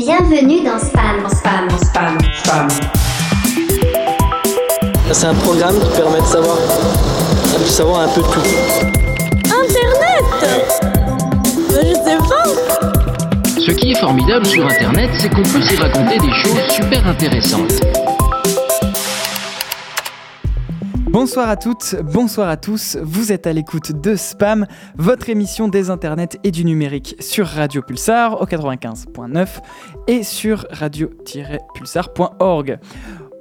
Bienvenue dans Spam. Spam. Spam. Spam. C'est un programme qui permet de savoir, de savoir un peu tout. Internet Je sais pas Ce qui est formidable sur Internet, c'est qu'on peut s'y raconter des choses super intéressantes. Bonsoir à toutes, bonsoir à tous, vous êtes à l'écoute de Spam, votre émission des internets et du numérique sur Radio Pulsar au 95.9 et sur radio-pulsar.org.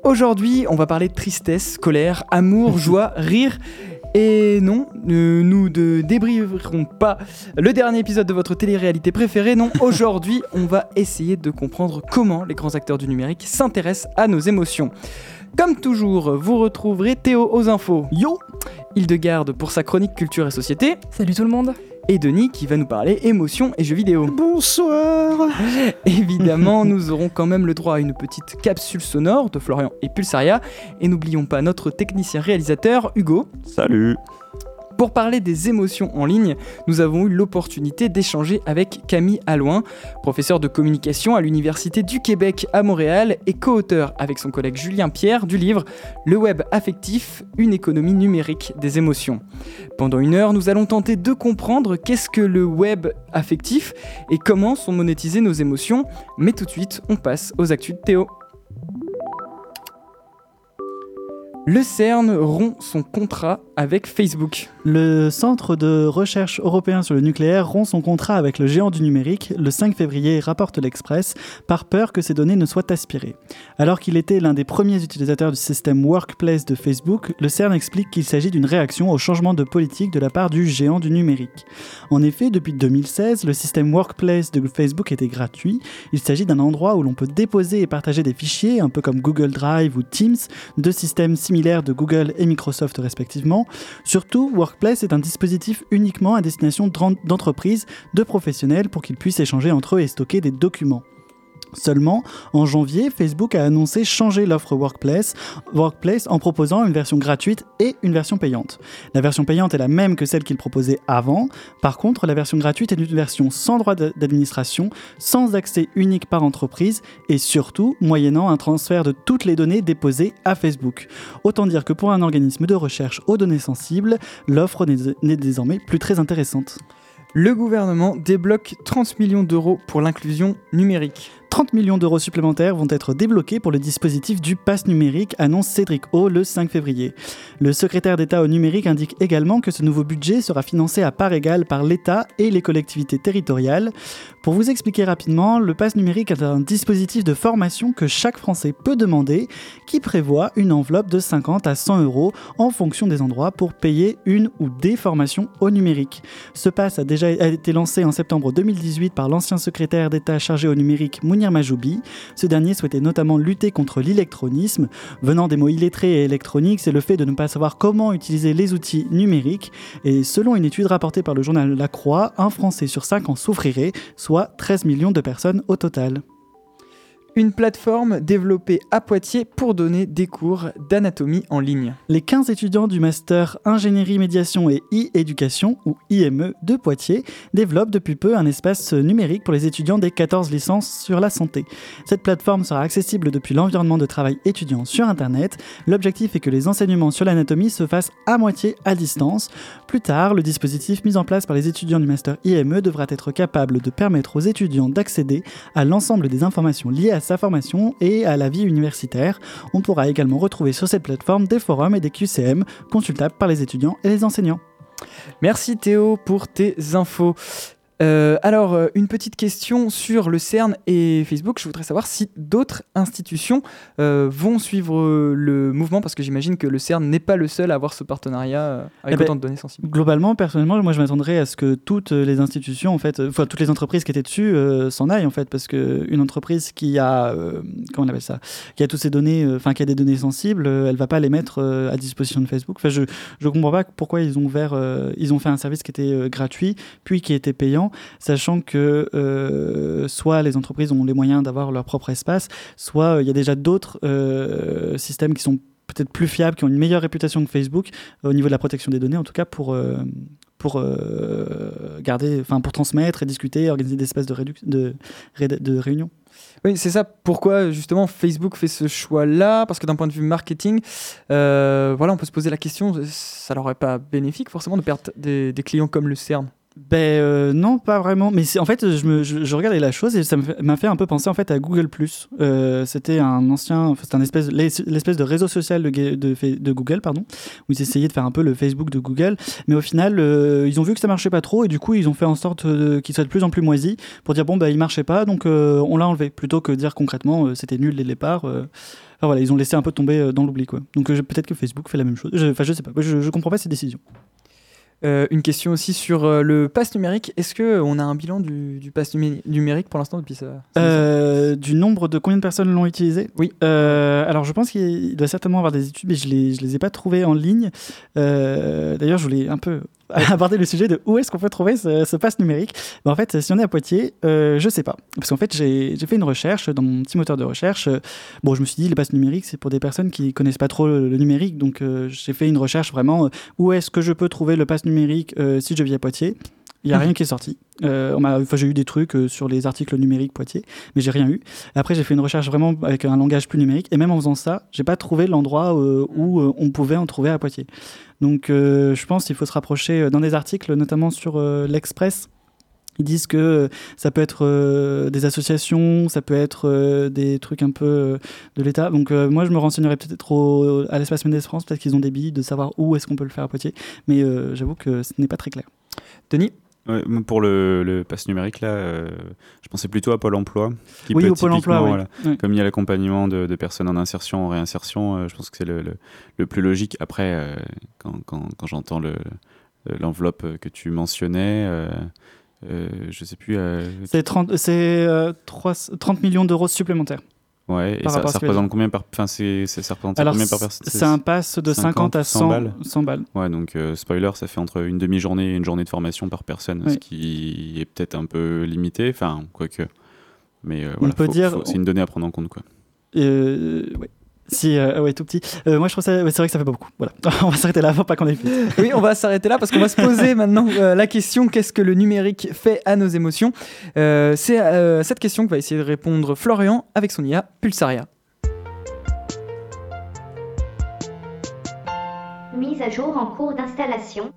Aujourd'hui, on va parler de tristesse, colère, amour, joie, rire et non, euh, nous ne débriverons pas le dernier épisode de votre télé-réalité préférée. Non, aujourd'hui, on va essayer de comprendre comment les grands acteurs du numérique s'intéressent à nos émotions. Comme toujours, vous retrouverez Théo aux infos. Yo Hildegarde pour sa chronique culture et société. Salut tout le monde Et Denis qui va nous parler émotions et jeux vidéo. Bonsoir Évidemment, nous aurons quand même le droit à une petite capsule sonore de Florian et Pulsaria. Et n'oublions pas notre technicien réalisateur Hugo. Salut Pour parler des émotions en ligne, nous avons eu l'opportunité d'échanger avec Camille Alloin, professeur de communication à l'Université du Québec à Montréal et co-auteur avec son collègue Julien Pierre du livre Le web affectif, une économie numérique des émotions. Pendant une heure, nous allons tenter de comprendre qu'est-ce que le web affectif et comment sont monétisées nos émotions. Mais tout de suite, on passe aux actus de Théo. Le CERN rompt son contrat avec Facebook. Le Centre de recherche européen sur le nucléaire rompt son contrat avec le géant du numérique le 5 février, rapporte l'Express, par peur que ces données ne soient aspirées. Alors qu'il était l'un des premiers utilisateurs du système Workplace de Facebook, le CERN explique qu'il s'agit d'une réaction au changement de politique de la part du géant du numérique. En effet, depuis 2016, le système Workplace de Facebook était gratuit. Il s'agit d'un endroit où l'on peut déposer et partager des fichiers, un peu comme Google Drive ou Teams, deux systèmes similaires de Google et Microsoft respectivement. Surtout, Workplace est un dispositif uniquement à destination d'entreprises, de professionnels pour qu'ils puissent échanger entre eux et stocker des documents. Seulement, en janvier, Facebook a annoncé changer l'offre Workplace, en proposant une version gratuite et une version payante. La version payante est la même que celle qu'il proposait avant. Par contre, la version gratuite est une version sans droit d'administration, sans accès unique par entreprise et surtout moyennant un transfert de toutes les données déposées à Facebook. Autant dire que pour un organisme de recherche aux données sensibles, l'offre n'est désormais plus très intéressante. Le gouvernement débloque 30 millions d'euros pour l'inclusion numérique. 30 millions d'euros supplémentaires vont être débloqués pour le dispositif du pass numérique, annonce Cédric O le 5 février. Le secrétaire d'État au numérique indique également que ce nouveau budget sera financé à part égale par l'État et les collectivités territoriales. Pour vous expliquer rapidement, le pass numérique est un dispositif de formation que chaque Français peut demander, qui prévoit une enveloppe de 50 à 100 euros en fonction des endroits pour payer une ou des formations au numérique. Ce pass a déjà été lancé en septembre 2018 par l'ancien secrétaire d'État chargé au numérique Majoubi. Ce dernier souhaitait notamment lutter contre l'électronisme. Venant des mots illettrés et électroniques, c'est le fait de ne pas savoir comment utiliser les outils numériques. Et selon une étude rapportée par le journal La Croix, un Français sur cinq en souffrirait, soit 13 millions de personnes au total une plateforme développée à Poitiers pour donner des cours d'anatomie en ligne. Les 15 étudiants du master Ingénierie Médiation et e-Éducation, ou IME, de Poitiers, développent depuis peu un espace numérique pour les étudiants des 14 licences sur la santé. Cette plateforme sera accessible depuis l'environnement de travail étudiant sur Internet. L'objectif est que les enseignements sur l'anatomie se fassent à moitié à distance. Plus tard, le dispositif mis en place par les étudiants du master IME devra être capable de permettre aux étudiants d'accéder à l'ensemble des informations liées à sa formation et à la vie universitaire. On pourra également retrouver sur cette plateforme des forums et des QCM consultables par les étudiants et les enseignants. Merci Théo pour tes infos. Euh, alors, euh, une petite question sur le CERN et Facebook. Je voudrais savoir si d'autres institutions euh, vont suivre le mouvement, parce que j'imagine que le CERN n'est pas le seul à avoir ce partenariat avec Eh ben, autant de données sensibles. Globalement, personnellement, moi je m'attendrais à ce que toutes les institutions, en fait, enfin toutes les entreprises qui étaient dessus euh, s'en aillent, en fait, parce qu'une entreprise qui a, comment on appelle ça, qui a toutes ces données, enfin qui a des données sensibles, elle va pas les mettre à disposition de Facebook. Enfin, je je comprends pas pourquoi ils ont ouvert, ils ont fait un service qui était gratuit, puis qui était payant, sachant que euh, soit les entreprises ont les moyens d'avoir leur propre espace, soit euh, il y a déjà d'autres euh, systèmes qui sont peut-être plus fiables, qui ont une meilleure réputation que Facebook au niveau de la protection des données, en tout cas pour, pour garder, pour transmettre et discuter, organiser des espaces de, de, de réunion. Oui, c'est ça. Pourquoi justement Facebook fait ce choix-là? Parce que d'un point de vue marketing, voilà, on peut se poser la question ça leur pas bénéfique forcément de perdre des clients comme le CERN? Ben euh, non, pas vraiment. Mais en fait, je, me, je, je regardais la chose et ça m'a fait un peu penser en fait à Google Euh, C'était un ancien, c'était un espèce, l'es- l'espèce de réseau social de, Google, pardon, où ils essayaient de faire un peu le Facebook de Google. Mais au final, euh, ils ont vu que ça marchait pas trop et du coup, ils ont fait en sorte qu'il soit de plus en plus moisi pour dire bon bah il marchait pas, donc on l'a enlevé, plutôt que dire concrètement c'était nul dès le départ. Enfin, voilà, ils ont laissé un peu tomber dans l'oubli quoi. Donc je- peut-être que Facebook fait la même chose. Je- Enfin je, sais pas, je, je comprends pas ces décisions. Euh, une question aussi sur euh, le pass numérique. Est-ce qu'on a un bilan du, du pass numé- numérique pour l'instant depuis ça Euh, du nombre de combien de personnes l'ont utilisé? Oui. Euh, alors je pense qu'il doit certainement avoir des études, mais je les, je les ai pas trouvées en ligne. Euh, D'ailleurs, je voulais un peu aborder le sujet de où est-ce qu'on peut trouver ce, ce pass numérique. En fait, si on est à Poitiers, euh, je sais pas. Parce qu'en fait, j'ai fait une recherche dans mon petit moteur de recherche. Bon, je me suis dit, le pass numérique, c'est pour des personnes qui connaissent pas trop le, numérique. Donc, euh, j'ai fait une recherche vraiment euh, où est-ce que je peux trouver le pass numérique euh, si je vis à Poitiers. Il n'y a rien qui est sorti. Euh, enfin, j'ai eu des trucs euh, sur les articles numériques Poitiers, mais j'ai rien eu. Après, j'ai fait une recherche vraiment avec un langage plus numérique, et même en faisant ça, j'ai pas trouvé l'endroit euh, où on pouvait en trouver à Poitiers. Donc, je pense qu'il faut se rapprocher dans des articles, notamment sur l'Express. Ils disent que ça peut être des associations, ça peut être des trucs un peu de l'État. Donc, moi, je me renseignerais peut-être au- à l'espace Mendes France, peut-être qu'ils ont des billes de savoir où est-ce qu'on peut le faire à Poitiers. Mais j'avoue que ce n'est pas très clair. Denis? Ouais, pour le, le pass numérique, là, euh, je pensais plutôt à Pôle emploi. Qui oui, peut au Pôle emploi, oui. Comme il y a l'accompagnement de, de personnes en insertion, en réinsertion, euh, je pense que c'est le, le- le plus logique. Après, euh, quand, quand- quand j'entends le- l'enveloppe que tu mentionnais, je sais plus. C'est 30, c'est, euh, trois- 30 millions d'euros supplémentaires. Ouais, et ça, représente combien par. Enfin, c'est, ça représente Alors, combien par personne c'est un pass de 50, à 100, 100 balles. balles. Ouais, donc euh, spoiler, ça fait entre une demi-journée et une journée de formation par personne, Oui. ce qui est peut-être un peu limité, enfin, quoique. Mais euh, voilà, peut faut- dire- c'est une donnée à prendre en compte, quoi. Euh, ouais. Si, euh, ouais, tout petit. Euh, moi, je trouve ça. ouais, c'est vrai que ça fait pas beaucoup. Voilà. on va s'arrêter là, faut pas qu'on aille plus. Oui, on va s'arrêter là parce qu'on va se poser maintenant euh, la question qu'est-ce que le numérique fait à nos émotions? Euh, C'est euh, cette question que va essayer de répondre Florian avec son IA Pulsaria. Mise à jour en cours d'installation.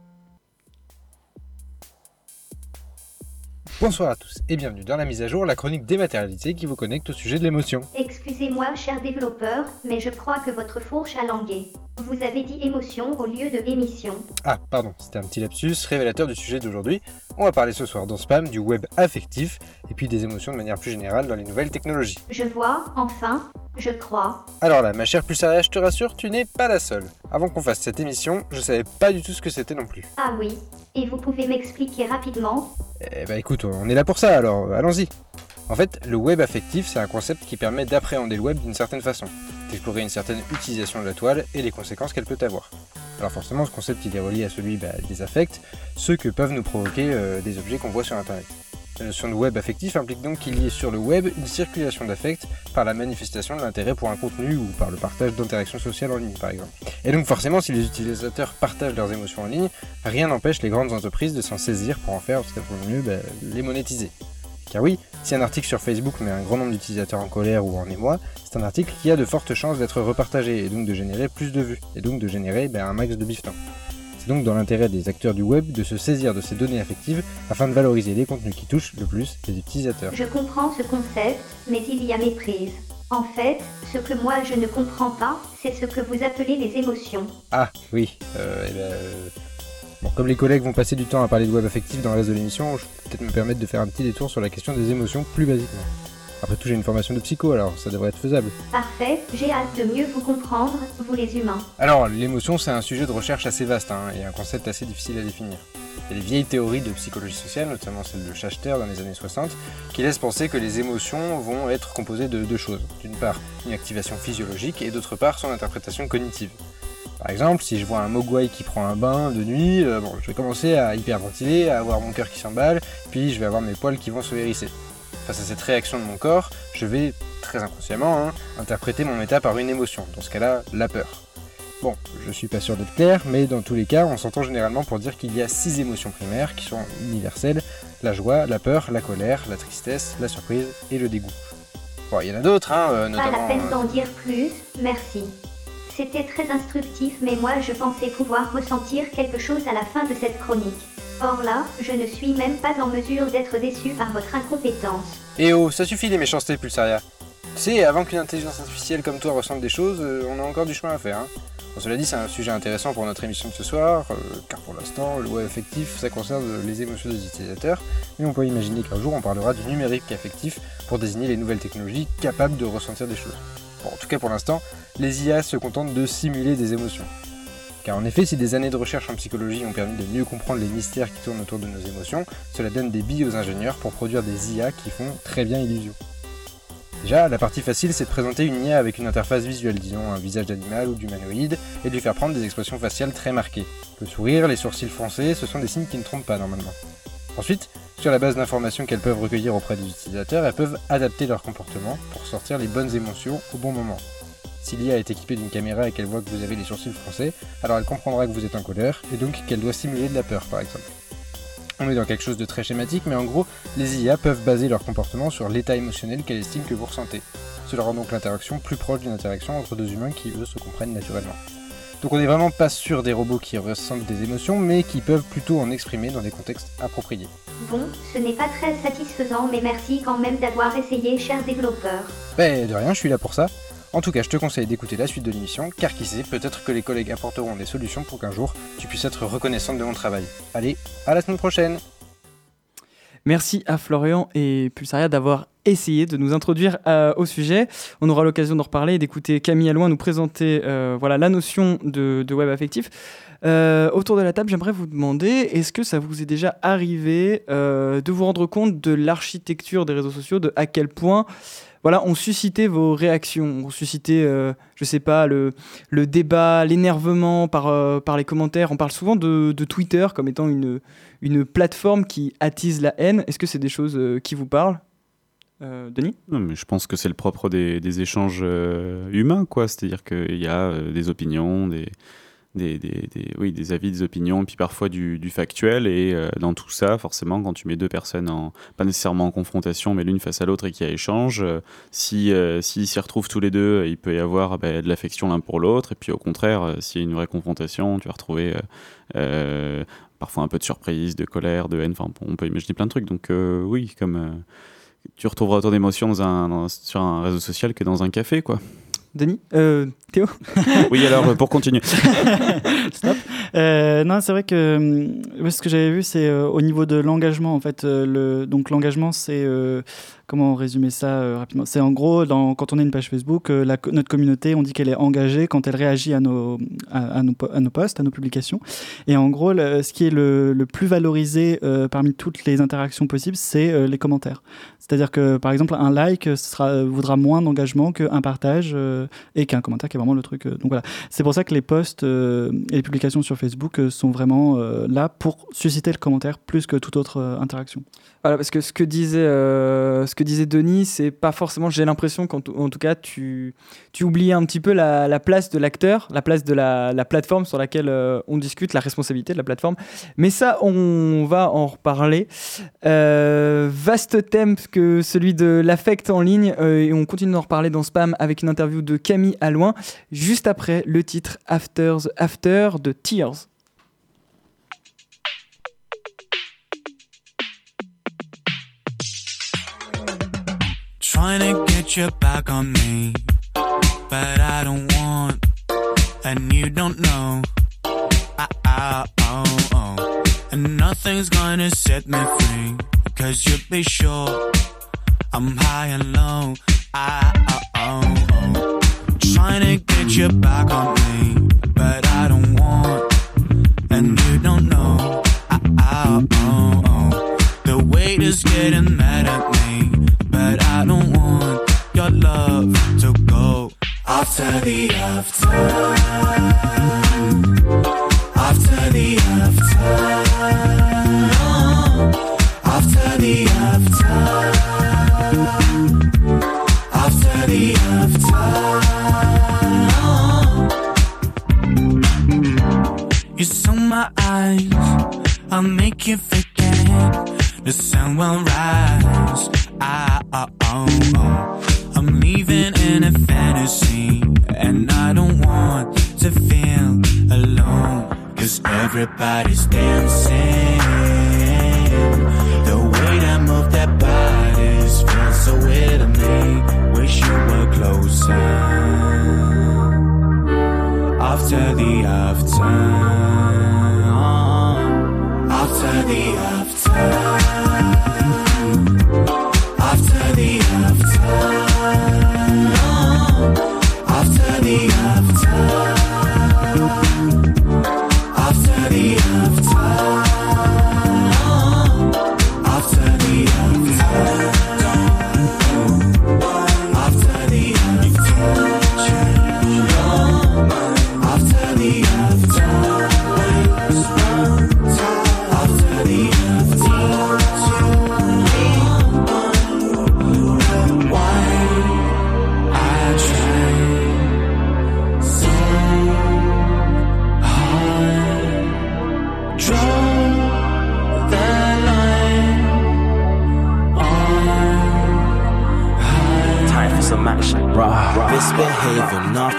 Bonsoir à tous et bienvenue dans la mise à jour, la chronique dématérialisée qui vous connecte au sujet de l'émotion. Excusez-moi, cher développeur, mais je crois que votre fourche a langué. Vous avez dit émotion au lieu de émission. Ah, pardon, c'était un petit lapsus révélateur du sujet d'aujourd'hui. On va parler ce soir dans Spam du web affectif et puis des émotions de manière plus générale dans les nouvelles technologies. Je vois, enfin, je crois. Alors là, ma chère Pulsaria, je te rassure, tu n'es pas la seule. Avant qu'on fasse cette émission, je savais pas du tout ce que c'était non plus. Ah oui, et vous pouvez m'expliquer rapidement Eh bah écoute, on est là pour ça alors, allons-y. En fait, le web affectif, c'est un concept qui permet d'appréhender le web d'une certaine façon, d'explorer une certaine utilisation de la toile et les conséquences qu'elle peut avoir. Alors forcément, ce concept il est relié à celui bah, des affects, ceux que peuvent nous provoquer euh, des objets qu'on voit sur Internet. Notion de web affectif implique donc qu'il y ait sur le web une circulation d'affects par la manifestation de l'intérêt pour un contenu ou par le partage d'interactions sociales en ligne par exemple. Et donc forcément, si les utilisateurs partagent leurs émotions en ligne, rien n'empêche les grandes entreprises de s'en saisir pour en faire, ce qu'elles mieux, bah, les monétiser. Car oui, si un article sur Facebook met un grand nombre d'utilisateurs en colère ou en émoi, c'est un article qui a de fortes chances d'être repartagé et donc de générer plus de vues, et donc de générer ben, un max de bifetons. C'est donc dans l'intérêt des acteurs du web de se saisir de ces données affectives afin de valoriser les contenus qui touchent le plus les utilisateurs. Je comprends ce concept, mais il y a méprise. En fait, ce que moi je ne comprends pas, c'est ce que vous appelez les émotions. Ah oui, euh, eh ben, euh, Bon, comme les collègues vont passer du temps à parler de web affectif dans le reste de l'émission, je peux peut-être me permettre de faire un petit détour sur la question des émotions plus basiquement. Après tout, j'ai une formation de psycho, alors ça devrait être faisable. Parfait, j'ai hâte de mieux vous comprendre, vous les humains. Alors, l'émotion, c'est un sujet de recherche assez vaste hein, et un concept assez difficile à définir. Il y a des vieilles théories de psychologie sociale, notamment celle de Schachter dans les années 60, qui laissent penser que les émotions vont être composées de deux choses. D'une part, une activation physiologique et d'autre part, son interprétation cognitive. Par exemple, si je vois un mogwai qui prend un bain de nuit, euh, bon, je vais commencer à hyperventiler, à avoir mon cœur qui s'emballe, puis je vais avoir mes poils qui vont se hérisser. Face à cette réaction de mon corps, je vais, très inconsciemment, hein, interpréter mon état par une émotion, dans ce cas-là, la peur. Bon, je suis pas sûr d'être clair, mais dans tous les cas, on s'entend généralement pour dire qu'il y a six émotions primaires qui sont universelles la joie, la peur, la colère, la tristesse, la surprise et le dégoût. Bon, il y en a d'autres, hein, euh, Pas notamment. la peine euh, d'en dire plus, merci. C'était très instructif, mais moi je pensais pouvoir ressentir quelque chose à la fin de cette chronique. Or là, je ne suis même pas en mesure d'être déçu par votre incompétence. Eh oh, ça suffit les méchancetés, Pulsaria. Tu sais, avant qu'une intelligence artificielle comme toi ressente des choses, euh, on a encore du chemin à faire. Hein. Bon, cela dit, c'est un sujet intéressant pour notre émission de ce soir, euh, car pour l'instant, le web affectif, ça concerne les émotions des utilisateurs, mais on peut imaginer qu'un jour on parlera du numérique affectif pour désigner les nouvelles technologies capables de ressentir des choses. Bon, en tout cas pour l'instant, les IA se contentent de simuler des émotions. Car en effet, si des années de recherche en psychologie ont permis de mieux comprendre les mystères qui tournent autour de nos émotions, cela donne des billes aux ingénieurs pour produire des IA qui font très bien illusion. Déjà, la partie facile, c'est de présenter une IA avec une interface visuelle, disons un visage d'animal ou d'humanoïde, et de lui faire prendre des expressions faciales très marquées. Le sourire, les sourcils foncés, ce sont des signes qui ne trompent pas normalement. Ensuite, sur la base d'informations qu'elles peuvent recueillir auprès des utilisateurs, elles peuvent adapter leur comportement pour sortir les bonnes émotions au bon moment. Si l'IA est équipée d'une caméra et qu'elle voit que vous avez les sourcils froncés, alors elle comprendra que vous êtes en colère, et donc qu'elle doit simuler de la peur par exemple. On est dans quelque chose de très schématique, mais en gros, les IA peuvent baser leur comportement sur l'état émotionnel qu'elles estiment que vous ressentez. Cela rend donc l'interaction plus proche d'une interaction entre deux humains qui, eux, se comprennent naturellement. Donc on n'est vraiment pas sûr des robots qui ressentent des émotions, mais qui peuvent plutôt en exprimer dans des contextes appropriés. Bon, ce n'est pas très satisfaisant, mais merci quand même d'avoir essayé, chers développeurs. Ben de rien, je suis là pour ça. En tout cas, je te conseille d'écouter la suite de l'émission, car qui sait, peut-être que les collègues apporteront des solutions pour qu'un jour, tu puisses être reconnaissante de mon travail. Allez, à la semaine prochaine Merci à Florian et Pulsaria d'avoir essayé de nous introduire euh, au sujet. On aura l'occasion d'en reparler et d'écouter Camille Alloin nous présenter euh, voilà, la notion de, web affectif. Euh, autour de la table, j'aimerais vous demander, est-ce que ça vous est déjà arrivé de vous rendre compte de l'architecture des réseaux sociaux, de à quel point voilà, ont suscité vos réactions, ont suscité, euh, je sais pas, le, débat, l'énervement par, euh, par les commentaires. On parle souvent de, Twitter comme étant une, plateforme qui attise la haine. Est-ce que c'est des choses euh, qui vous parlent Euh, Denis? Je pense que c'est le propre des, échanges humains, quoi. C'est-à-dire qu'il y a des opinions, des, des, des- des- oui, des avis, des opinions, puis parfois du, du factuel. Et euh, dans tout ça, forcément, quand tu mets deux personnes, en, pas nécessairement en confrontation, mais l'une face à l'autre et qui a échange, euh, si, euh, s'ils s'y retrouvent tous les deux, il peut y avoir bah, de l'affection l'un pour l'autre. Et puis au contraire, euh, s'il y a une vraie confrontation, tu vas retrouver... euh, parfois un peu de surprise, de colère, de haine, enfin on peut imaginer plein de trucs. Donc oui, comme tu retrouveras autant d'émotions dans dans- sur un réseau social que dans un café, quoi. Denis? Euh, Théo? Oui, alors euh, pour continuer. Stop. Euh, non, c'est vrai que ce que j'avais vu, c'est euh, au niveau de l'engagement. En fait, le, donc l'engagement, c'est comment résumer ça euh, rapidement? C'est en gros, dans, quand on a une page Facebook, euh, la, notre communauté, on dit qu'elle est engagée quand elle réagit à nos, à, à nos, à nos posts, à nos publications. Et en gros, ce qui est le, le plus valorisé euh, parmi toutes les interactions possibles, c'est les commentaires. C'est-à-dire que, par exemple, un like sera, vaudra moins d'engagement qu'un partage et qu'un commentaire qui est vraiment le truc. donc voilà. C'est pour ça que les posts et les publications sur Facebook sont vraiment là pour susciter le commentaire plus que toute autre interaction. Parce que ce que disait, euh, ce que disait Denis, c'est pas forcément, j'ai l'impression qu'en tout- cas, tu, tu oublies un petit peu la, la place de l'acteur, la place de la, la plateforme sur laquelle euh, on discute, la responsabilité de la plateforme. Mais ça, on va en reparler. Euh, vaste thème que celui de l'affect en ligne, et on continue d'en reparler dans Spam avec une interview de Camille Alloin, juste après le titre After the After de Tears. Trying to get you back on me, but I don't want, and you don't know. Ah, ah, oh, oh. And nothing's gonna set me free, cause you'll be sure I'm high and low. Ah, ah, oh, oh. Trying to get you back on me, but I don't want, and you don't know. Ah, oh, oh. The weight is getting mad at me, but I don't want your love to go after the after. After the after. After the after. After the after. You saw my eyes, I'll make you feel the sun will rise. I, oh, oh, oh. I'm leaving in a fantasy, and I don't want to feel alone. Cause everybody's dancing. The way that move their bodies feels so weird to me. Wish you were closer. After the after. After the after.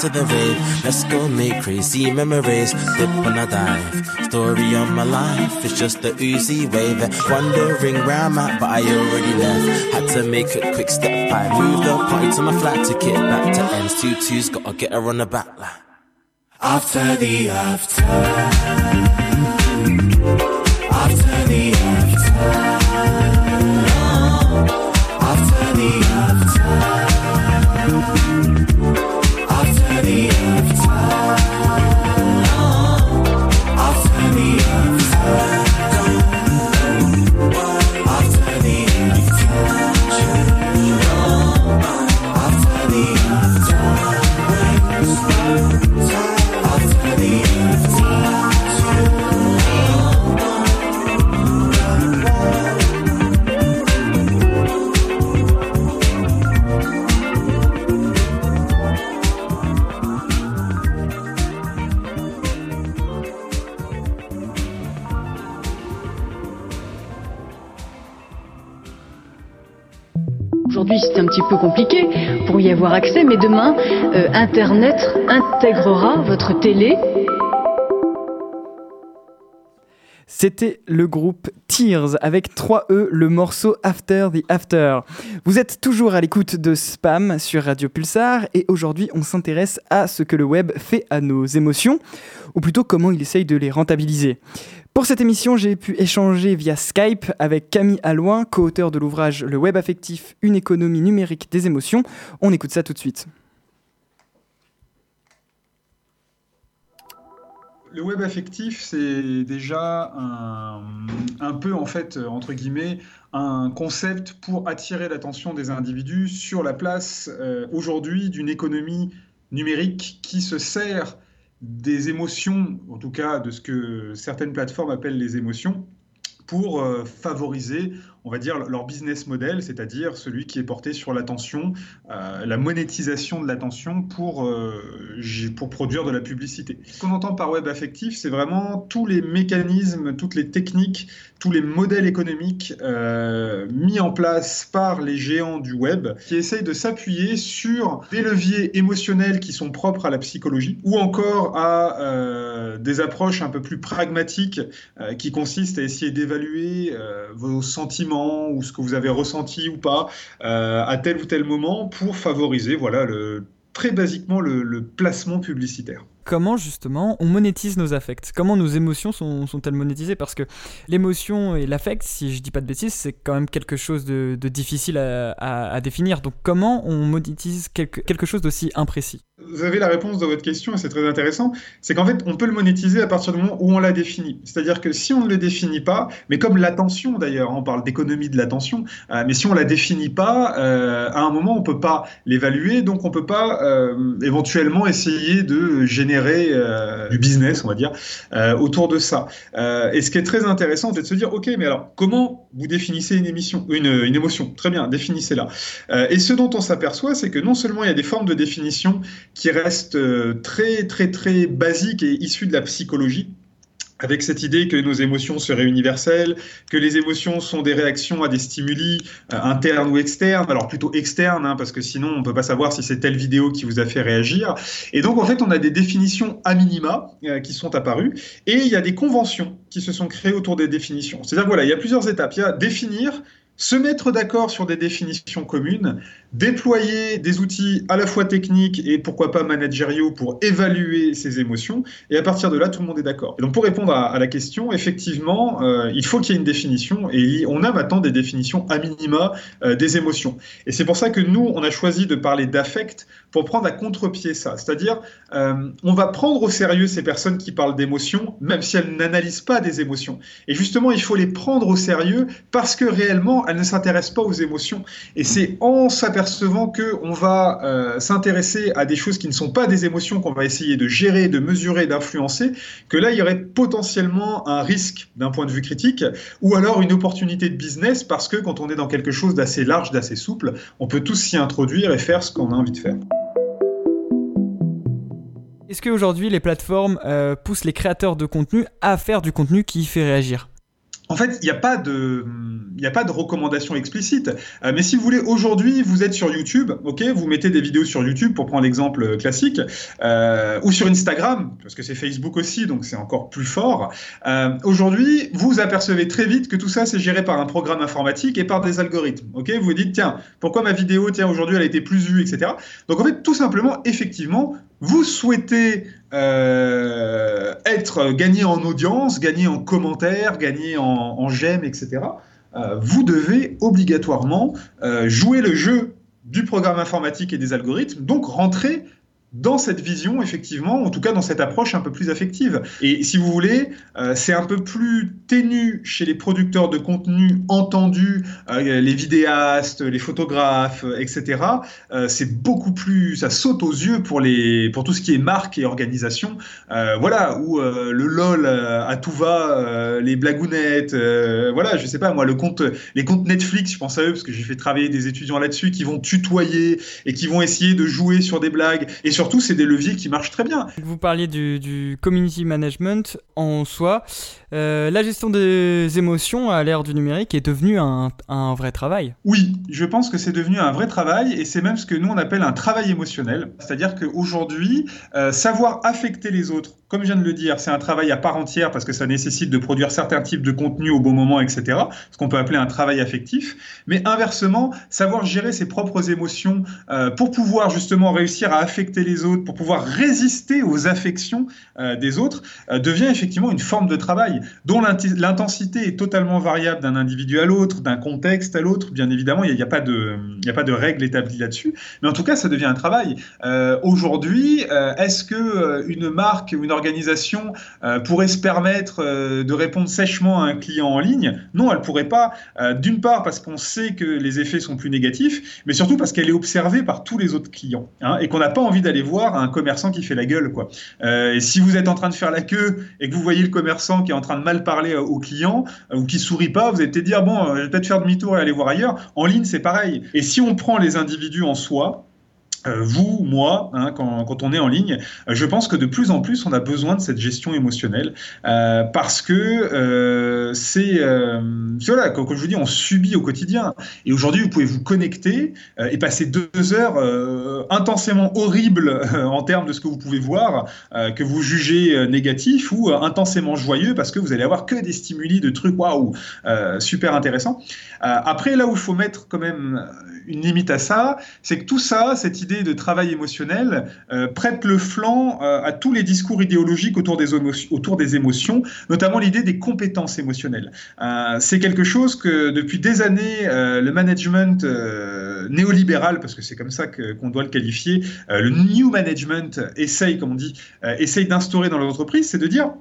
After the rave. Let's go make crazy memories. Dip on a dive. Story of my life. It's just the oozy wave. Wondering where I'm at, but I already left. Had to make a quick step by. Moved the party to my flat to get back to ends. Two twos, gotta get her on the back line. After the. After petit peu compliqué pour y avoir accès, mais demain, euh, Internet intégrera votre télé. C'était le groupe Tears avec 3E, le morceau After the After. Vous êtes toujours à l'écoute de Spam sur Radio Pulsar et aujourd'hui on s'intéresse à ce que le web fait à nos émotions, ou plutôt comment il essaye de les rentabiliser. Pour cette émission, j'ai pu échanger via Skype avec Camille Alloin, co-auteur de l'ouvrage Le web affectif, une économie numérique des émotions. On écoute ça tout de suite. Le web affectif, c'est déjà un, peu, en fait, entre guillemets, un concept pour attirer l'attention des individus sur la place euh, aujourd'hui d'une économie numérique qui se sert des émotions, en tout cas de ce que certaines plateformes appellent les émotions, pour euh, favoriser, on va dire, leur business model, c'est-à-dire celui qui est porté sur l'attention, euh, la monétisation de l'attention pour, euh, pour produire de la publicité. Ce qu'on entend par web affectif, c'est vraiment tous les mécanismes, toutes les techniques, tous les modèles économiques euh, mis en place par les géants du web qui essayent de s'appuyer sur des leviers émotionnels qui sont propres à la psychologie ou encore à des approches un peu plus pragmatiques qui consistent à essayer d'évaluer vos sentiments ou ce que vous avez ressenti ou pas à tel ou tel moment pour favoriser voilà, le, très basiquement le, le placement publicitaire comment justement on monétise nos affects? Comment nos émotions sont, sont-elles monétisées? Parce que l'émotion et l'affect, si je dis pas de bêtises, c'est quand même quelque chose de, difficile à, définir. Donc comment on monétise quelque, chose d'aussi imprécis? Vous avez la réponse dans votre question et c'est très intéressant. C'est qu'en fait, on peut le monétiser à partir du moment où on l'a défini. C'est-à-dire que si on ne le définit pas, mais comme l'attention d'ailleurs, on parle d'économie de l'attention, euh, mais si on la définit pas, euh, à un moment on peut pas l'évaluer, donc on peut pas euh, éventuellement essayer de générer euh, du business, on va dire, euh, autour de ça. Euh, et ce qui est très intéressant, c'est de se dire, ok, mais alors comment vous définissez une émission, une, une émotion? Très bien, définissez-la. et ce dont on s'aperçoit, c'est que non seulement il y a des formes de définition qui restent très très très basiques et issues de la psychologie. Avec cette idée que nos émotions seraient universelles, que les émotions sont des réactions à des stimuli euh, internes ou externes, alors plutôt externes, hein, parce que sinon on ne peut pas savoir si c'est telle vidéo qui vous a fait réagir. Et donc en fait on a des définitions à minima euh, qui sont apparues, et il y a des conventions qui se sont créées autour des définitions. C'est-à-dire voilà, il y a plusieurs étapes. Il y a définir, se mettre d'accord sur des définitions communes, déployer des outils à la fois techniques et pourquoi pas managériaux pour évaluer ces émotions, et à partir de là, tout le monde est d'accord. Donc pour répondre à, la question, effectivement, euh, il faut qu'il y ait une définition, et on a maintenant des définitions à minima euh, des émotions. Et c'est pour ça que nous, on a choisi de parler d'affect pour prendre à contre-pied ça. C'est-à-dire, euh, on va prendre au sérieux ces personnes qui parlent d'émotions, même si elles n'analysent pas des émotions. Et justement, il faut les prendre au sérieux parce que réellement, elles ne s'intéressent pas aux émotions. Et c'est en s'apercevant qu'on va euh, s'intéresser à des choses qui ne sont pas des émotions qu'on va essayer de gérer, de mesurer, d'influencer, que là, il y aurait potentiellement un risque d'un point de vue critique, ou alors une opportunité de business, parce que quand on est dans quelque chose d'assez large, d'assez souple, on peut tous s'y introduire et faire ce qu'on a envie de faire. Est-ce qu'aujourd'hui les plateformes euh, poussent les créateurs de contenu à faire du contenu qui fait réagir? En fait, il n'y a pas de, recommandation explicite. Euh, mais si vous voulez, aujourd'hui, vous êtes sur YouTube, ok, vous mettez des vidéos sur YouTube pour prendre l'exemple classique, euh, ou sur Instagram, parce que c'est Facebook aussi, donc c'est encore plus fort. Euh, aujourd'hui, vous apercevez très vite que tout ça c'est géré par un programme informatique et par des algorithmes, ok. Vous vous dites tiens, pourquoi ma vidéo, tiens aujourd'hui elle a été plus vue, etc. Donc en fait, tout simplement, effectivement, vous souhaitez euh, être gagné en audience, gagné en commentaires, gagné en, j'aime, etc. Euh, vous devez obligatoirement euh, jouer le jeu du programme informatique et des algorithmes, donc rentrer dans cette vision, effectivement, en tout cas dans cette approche un peu plus affective. Et si vous voulez, euh, c'est un peu plus ténu chez les producteurs de contenu entendus, euh, les vidéastes, les photographes, euh, etc. c'est beaucoup plus, ça saute aux yeux pour les, pour tout ce qui est marque et organisation. voilà, où le lol à tout va, les blagounettes, voilà, je sais pas moi, le les comptes Netflix, je pense à eux parce que j'ai fait travailler des étudiants là-dessus qui vont tutoyer et qui vont essayer de jouer sur des blagues et sur surtout, c'est des leviers qui marchent très bien. Vous parliez du, community management en soi. Euh, la gestion des émotions à l'ère du numérique est devenue un, vrai travail. Oui, je pense que c'est devenu un vrai travail et c'est même ce que nous on appelle un travail émotionnel. C'est-à-dire qu'aujourd'hui, euh, savoir affecter les autres, comme je viens de le dire, c'est un travail à part entière parce que ça nécessite de produire certains types de contenus au bon moment, etc. Ce qu'on peut appeler un travail affectif. Mais inversement, savoir gérer ses propres émotions euh, pour pouvoir justement réussir à affecter les autres, pour pouvoir résister aux affections des autres, devient effectivement une forme de travail dont l'intensité est totalement variable d'un individu à l'autre, d'un contexte à l'autre. Bien évidemment, il n'y a, pas de, a pas de règle établie là-dessus. Mais en tout cas, ça devient un travail. Euh, aujourd'hui, euh, est-ce que euh, une marque ou une organisation pourrait se permettre de répondre sèchement à un client en ligne Non, elle pourrait pas. D'une part parce qu'on sait que les effets sont plus négatifs, mais surtout parce qu'elle est observée par tous les autres clients hein, et qu'on n'a pas envie d'aller voir un commerçant qui fait la gueule. Si vous êtes en train de faire la queue et que vous voyez le commerçant qui est en train de mal parler au client euh, ou qui sourit pas, vous allez peut-être dire bon, euh, je vais peut-être faire demi-tour et aller voir ailleurs. En ligne, c'est pareil. Et si on prend les individus en soi, euh, vous, moi, hein, quand, quand, on est en ligne, euh, je pense que de plus en plus, on a besoin de cette gestion émotionnelle euh, parce que euh, c'est voilà, comme, je vous dis, on subit au quotidien. Et aujourd'hui, vous pouvez vous connecter et passer deux heures intensément horribles en termes de ce que vous pouvez voir, que vous jugez négatif ou intensément joyeux parce que vous allez avoir que des stimuli de trucs waouh super intéressants. après, là où il faut mettre quand même une limite à ça, c'est que tout ça, cette idée de travail émotionnel, euh, prête le flanc euh, à tous les discours idéologiques autour des, émotions, notamment l'idée des compétences émotionnelles. Euh, c'est quelque chose que depuis des années, le management néolibéral, parce que c'est comme ça qu'on doit le qualifier, le new management essaye, comme on dit, essaye d'instaurer dans l'entreprise, c'est de dire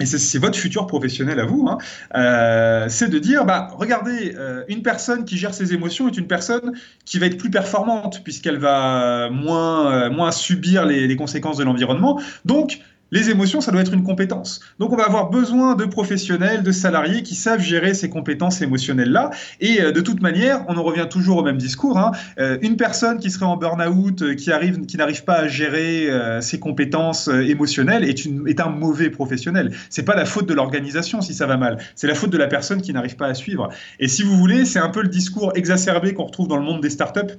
et c'est votre futur professionnel à vous, hein, euh, c'est de dire, bah, regardez, euh, une personne qui gère ses émotions est une personne qui va être plus performante puisqu'elle va moins, euh, moins subir les, les, conséquences de l'environnement. Donc, Les émotions, ça doit être une compétence. Donc on va avoir besoin de professionnels, de salariés qui savent gérer ces compétences émotionnelles-là. Et euh, de toute manière, on en revient toujours au même discours. Hein. Euh, une personne qui serait en burn-out, euh, qui arrive, qui n'arrive pas à gérer ses compétences émotionnelles, est, est un mauvais professionnel. C'est pas la faute de l'organisation si ça va mal. C'est la faute de la personne qui n'arrive pas à suivre. Et si vous voulez, c'est un peu le discours exacerbé qu'on retrouve dans le monde des startups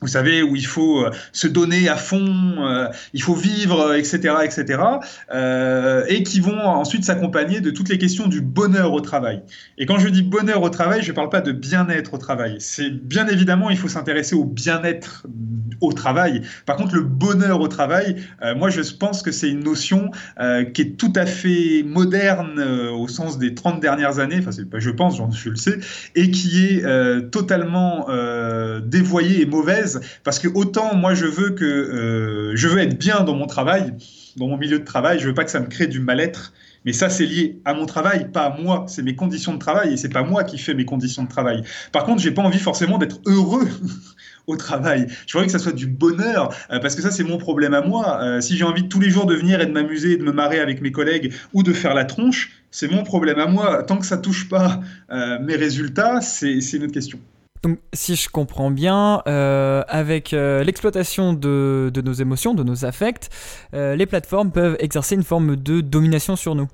vous savez, où il faut euh, se donner à fond, euh, il faut vivre, etc., etc., euh, et qui vont ensuite s'accompagner de toutes les questions du bonheur au travail. Et quand je dis bonheur au travail, je ne parle pas de bien-être au travail. C'est bien évidemment, il faut s'intéresser au bien-être au travail. Par contre, le bonheur au travail, moi, je pense que c'est une notion qui est tout à fait moderne au sens des 30 dernières années, enfin, pas je pense, je le sais, et qui est totalement dévoyée et mauvaise parce que autant moi je veux que euh, je veux être bien dans mon travail, dans mon milieu de travail, je veux pas que ça me crée du mal-être. Mais ça, c'est lié à mon travail, pas à moi. C'est mes conditions de travail et c'est pas moi qui fais mes conditions de travail. Par contre, j'ai pas envie forcément d'être heureux au travail. Je voudrais que ça soit du bonheur, euh, parce que ça, c'est mon problème à moi. Euh, si j'ai envie tous les jours de venir et de m'amuser, de me marrer avec mes collègues ou de faire la tronche, c'est mon problème à moi. Tant que ça touche pas mes résultats, c'est une autre question. Donc, si je comprends bien, euh, avec euh, l'exploitation de, nos émotions, de nos affects, euh, les plateformes peuvent exercer une forme de domination sur nous.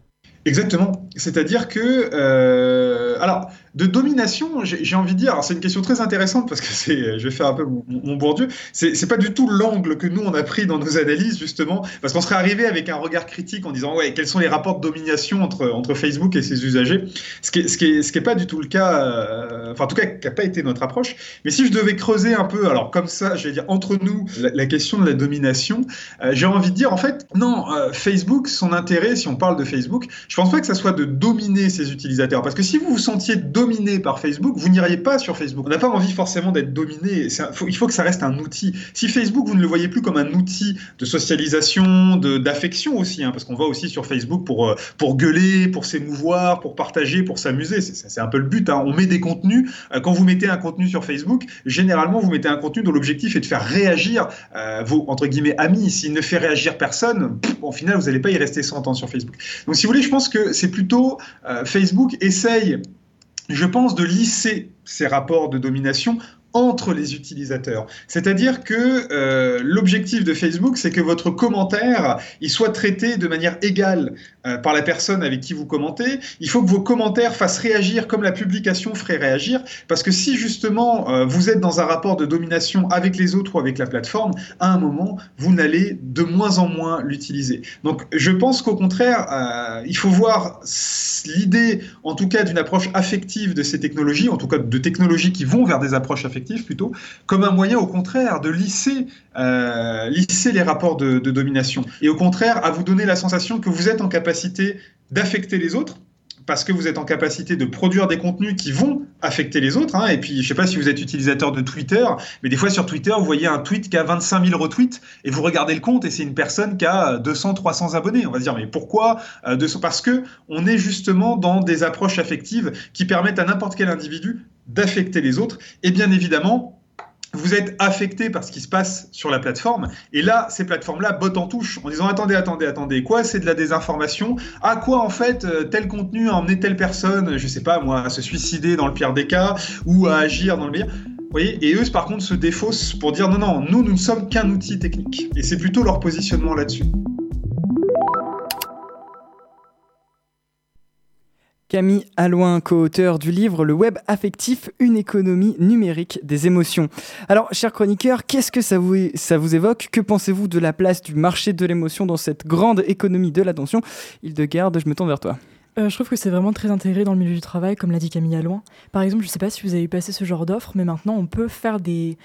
Exactement. C'est-à-dire que, alors, de domination, j'ai envie de dire, c'est une question très intéressante parce que c'est, je vais faire un peu mon, mon bourdieu, c'est pas du tout l'angle que nous on a pris dans nos analyses justement, parce qu'on serait arrivé avec un regard critique en disant ouais quels sont les rapports de domination entre entre Facebook et ses usagers, ce qui est, ce qui est, ce qui est pas du tout le cas, euh, enfin en tout cas qui n'a pas été notre approche. Mais si je devais creuser un peu, alors comme ça, je vais dire entre nous la, question de la domination, euh, j'ai envie de dire en fait non, euh, Facebook, son intérêt, si on parle de Facebook, je pense pas que ça soit de dominer ses utilisateurs, parce que si vous vous sentiez par Facebook, vous n'iriez pas sur Facebook. On n'a pas envie forcément d'être dominé. il faut que ça reste un outil. Si Facebook, vous ne le voyez plus comme un outil de socialisation, d'affection aussi, hein, parce qu'on va aussi sur Facebook pour, euh, pour gueuler, pour s'émouvoir, pour partager, pour s'amuser. C'est un peu le but. Hein. On met des contenus. Euh, quand vous mettez un contenu sur Facebook, généralement, vous mettez un contenu dont l'objectif est de faire réagir euh, vos, entre guillemets, amis. S'il ne fait réagir personne, au final, vous n'allez pas y rester 100 ans sur Facebook. Donc, si vous voulez, je pense que c'est plutôt Facebook essaye je pense, de lisser ces rapports de domination entre les utilisateurs. C'est-à-dire que euh, l'objectif de Facebook, c'est que votre commentaire, il soit traité de manière égale euh, par la personne avec qui vous commentez. Il faut que vos commentaires fassent réagir comme la publication ferait réagir, parce que si justement euh, vous êtes dans un rapport de domination avec les autres ou avec la plateforme, à un moment, vous n'allez de moins en moins l'utiliser. Donc je pense qu'au contraire, il faut voir l'idée, en tout cas, d'une approche affective de ces technologies, en tout cas de technologies qui vont vers des approches affectives, plutôt, comme un moyen au contraire de lisser, euh, lisser les rapports de, domination. Et au contraire, à vous donner la sensation que vous êtes en capacité d'affecter les autres, parce que vous êtes en capacité de produire des contenus qui vont affecter les autres. Hein. Et puis, je ne sais pas si vous êtes utilisateur de Twitter, mais des fois sur Twitter, vous voyez un tweet qui a 25 000 retweets et vous regardez le compte et c'est une personne qui a 200, 300 abonnés. On va se dire, mais pourquoi euh, Parce que on est justement dans des approches affectives qui permettent à n'importe quel individu d'affecter les autres. Et bien évidemment, vous êtes affecté par ce qui se passe sur la plateforme. Et là, ces plateformes-là bottent en touche en disant attendez, attendez, attendez, quoi C'est de la désinformation? À quoi en fait euh, tel contenu a emmené telle personne, je sais pas moi, à se suicider dans le pire des cas ou à agir dans le meilleur? Vous voyez, et eux, par contre, se défaussent pour dire non, non, nous, nous ne sommes qu'un outil technique. Et c'est plutôt leur positionnement là-dessus. Camille Alloin, co-auteur du livre Le web affectif, une économie numérique des émotions. Alors, cher chroniqueur, qu'est-ce que ça vous, évoque? Que pensez-vous de la place du marché de l'émotion dans cette grande économie de l'attention? Hildegarde, je me tourne vers toi. Euh, je trouve que c'est vraiment très intégré dans le milieu du travail, comme l'a dit Camille Alloin. Par exemple, je ne sais pas si vous avez passé ce genre d'offre, mais maintenant on peut faire des,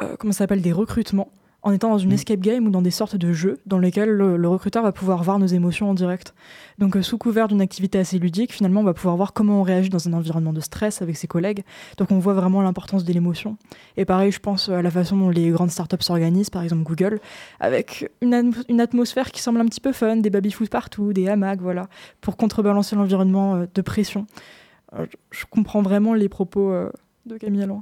euh, comment s'appelle, des recrutements en étant dans une mm. escape game ou dans des sortes de jeux dans lesquels le, recruteur va pouvoir voir nos émotions en direct. Donc euh, sous couvert d'une activité assez ludique, finalement on va pouvoir voir comment on réagit dans un environnement de stress avec ses collègues. Donc on voit vraiment l'importance de l'émotion. Et pareil, je pense à la façon dont les grandes startups s'organisent, par exemple Google, avec une, une, atmosphère qui semble un petit peu fun, des baby-foot partout, des hamacs, voilà, pour contrebalancer l'environnement euh, de pression. Euh, je comprends vraiment les propos de Camille Alloy.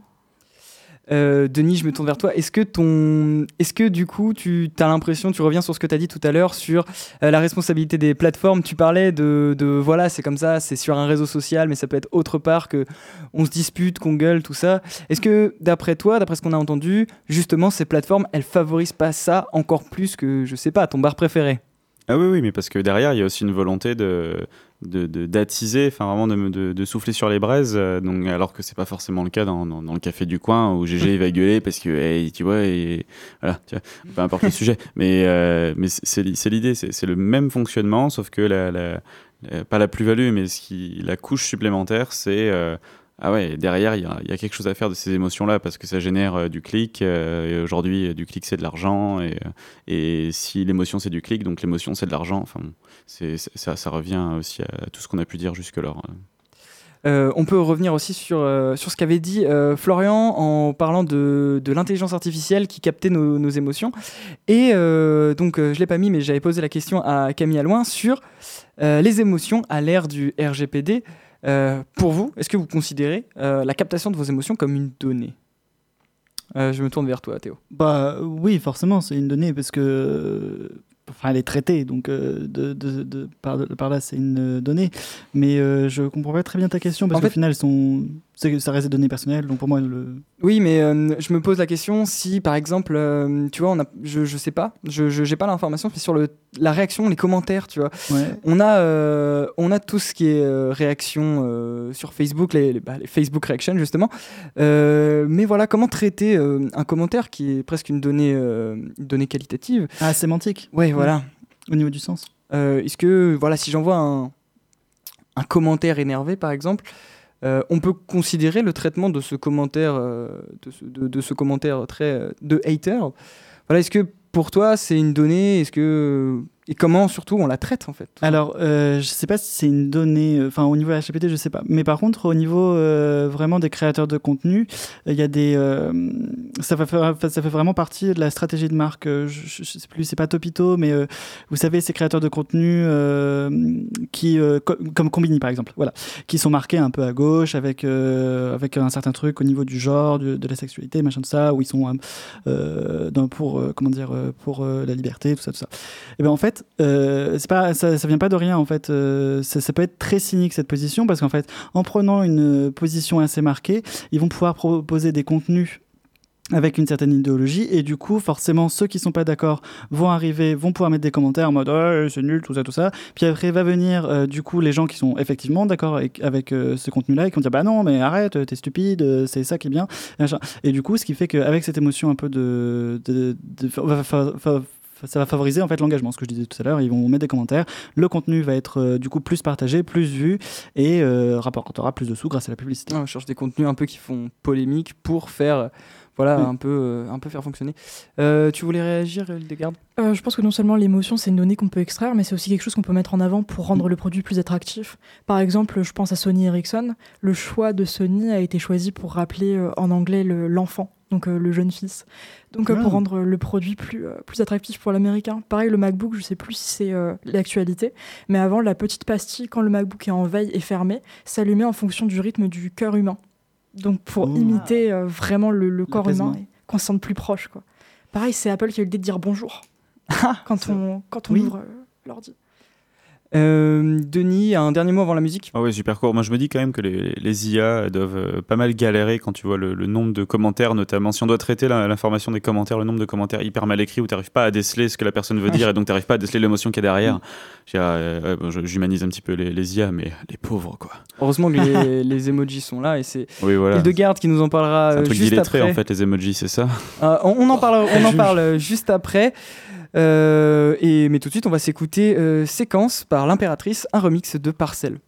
Euh, Denis, je me tourne vers toi. Est-ce que, ton... Est que du coup, tu as l'impression, tu reviens sur ce que tu as dit tout à l'heure, sur euh, la responsabilité des plateformes? Tu parlais de, de voilà, c'est comme ça, c'est sur un réseau social, mais ça peut être autre part, que on se dispute, qu'on gueule, tout ça. Est-ce que, d'après toi, d'après ce qu'on a entendu, justement, ces plateformes, elles favorisent pas ça encore plus que, je sais pas, ton bar préféré? Ah oui, oui, mais parce que derrière, il y a aussi une volonté de de d'attiser, enfin vraiment de, de, de, souffler sur les braises, euh, donc alors que c'est pas forcément le cas dans, dans, dans, le café du coin où GG va gueuler parce que hey, tu vois et voilà, tu vois, peu importe le sujet, mais euh, mais c'est l'idée, c'est le même fonctionnement sauf que la, la, la pas la plus-value mais ce qui la couche supplémentaire c'est euh, ah ouais, derrière, il y, y, a quelque chose à faire de ces émotions-là parce que ça génère euh, du clic. Euh, et aujourd'hui, du clic, c'est de l'argent. Et, et, si l'émotion, c'est du clic, donc l'émotion, c'est de l'argent. Enfin, c'est, ça, ça revient aussi à tout ce qu'on a pu dire jusque-là. Euh, on peut revenir aussi sur, euh, sur ce qu'avait dit euh, Florian en parlant de, de l'intelligence artificielle qui captait nos, nos émotions. Et donc, je ne l'ai pas mis, mais j'avais posé la question à Camille Alouin sur les émotions à l'ère du RGPD. pour vous, est-ce que vous considérez la captation de vos émotions comme une donnée? Je me tourne vers toi, Théo. Bah oui, forcément, c'est une donnée parce que enfin elle est traitée donc euh, de, de, de, par, par, là c'est une donnée. Mais euh, je comprends pas très bien ta question parce qu'au final elles sont ça reste des données personnelles donc pour moi le oui mais euh, je me pose la question si par exemple euh, tu vois on a je, je sais pas je j'ai pas l'information mais sur le la réaction les commentaires tu vois. Ouais. on a euh, on a tout ce qui est réaction sur Facebook les, les, bah, les, Facebook reactions justement. Mais voilà comment traiter un commentaire qui est presque une donnée une donnée qualitative? Ah sémantique. Ouais voilà. Au niveau du sens. Est-ce que voilà si j'envoie un un commentaire énervé par exemple euh, on peut considérer le traitement de ce commentaire, euh, de, très euh, de hater. Pour toi c'est une donnée Est-ce que et comment surtout on la traite en fait Alors, euh, je sais pas si c'est une donnée, enfin au niveau HPT, je sais pas. Mais par contre, au niveau euh, vraiment des créateurs de contenu, il y a des, euh, ça, fait, ça fait vraiment partie de la stratégie de marque. Je, je sais plus, c'est pas Topito, mais vous savez, ces créateurs de contenu qui, co comme Combini par exemple, voilà, qui sont marqués un peu à gauche avec avec un certain truc au niveau du genre, de la sexualité, machin de ça, où ils sont pour comment dire, pour la liberté, tout ça, tout ça. Et ben en fait euh, c'est pas, ça, ça vient pas de rien en fait. Euh, ça, ça, peut être très cynique cette position parce qu'en fait, en prenant une position assez marquée, ils vont pouvoir proposer des contenus avec une certaine idéologie et du coup forcément ceux qui sont pas d'accord vont arriver vont pouvoir mettre des commentaires en mode oh, c'est nul tout ça tout ça puis après va venir euh, du coup les gens qui sont effectivement d'accord avec, euh, ce contenu là et qui vont dire bah non mais arrête t'es stupide c'est ça qui est bien et, du coup ce qui fait qu'avec cette émotion un peu de, ça va favoriser en fait l'engagement. Ce que je disais tout à l'heure, ils vont mettre des commentaires, le contenu va être euh, du coup plus partagé, plus vu et euh, rapportera plus de sous grâce à la publicité. Ah, on cherche des contenus un peu qui font polémique pour faire voilà, oui. un, peu, euh, un peu faire fonctionner. Euh, tu voulais réagir, Hildegarde euh, Je pense que non seulement l'émotion, c'est une donnée qu'on peut extraire, mais c'est aussi quelque chose qu'on peut mettre en avant pour rendre mmh. le produit plus attractif. Par exemple, je pense à Sony Ericsson. Le choix de Sony a été choisi pour rappeler euh, en anglais l'enfant, le, donc euh, le jeune fils. Donc pour rendre le produit plus, euh, plus attractif pour l'américain. Pareil, le MacBook, je sais plus si c'est euh, l'actualité, mais avant, la petite pastille, quand le MacBook est en veille et fermé, s'allumait en fonction du rythme du cœur humain. Donc pour imiter euh, vraiment le, le corps humain qu'on se sente plus proche. Quoi. Pareil, c'est Apple qui a eu l'idée de dire bonjour quand, on, quand on oui. ouvre l'ordi. Euh, Denis, un dernier mot avant la musique? Ah ouais, super court. Moi, je me dis quand même que les, les IA doivent euh, pas mal galérer quand tu vois le, le, nombre de commentaires, notamment si on doit traiter l'information des commentaires, le nombre de commentaires hyper mal écrits où tu n'arrives pas à déceler ce que la personne veut dire et donc tu n'arrives pas à déceler l'émotion qu'il y a derrière. Euh, bon, J'humanise un petit peu les, les, IA, mais les pauvres, quoi. Heureusement que les, les emojis sont là et c'est oui, voilà. Hildegard qui nous en parlera un truc juste après. en fait, les emojis, c'est ça? On, on, en parle, on en parle juste après. Euh, et, mais tout de suite, on va s'écouter euh, Séquence par l'impératrice, un remix de Parcelle.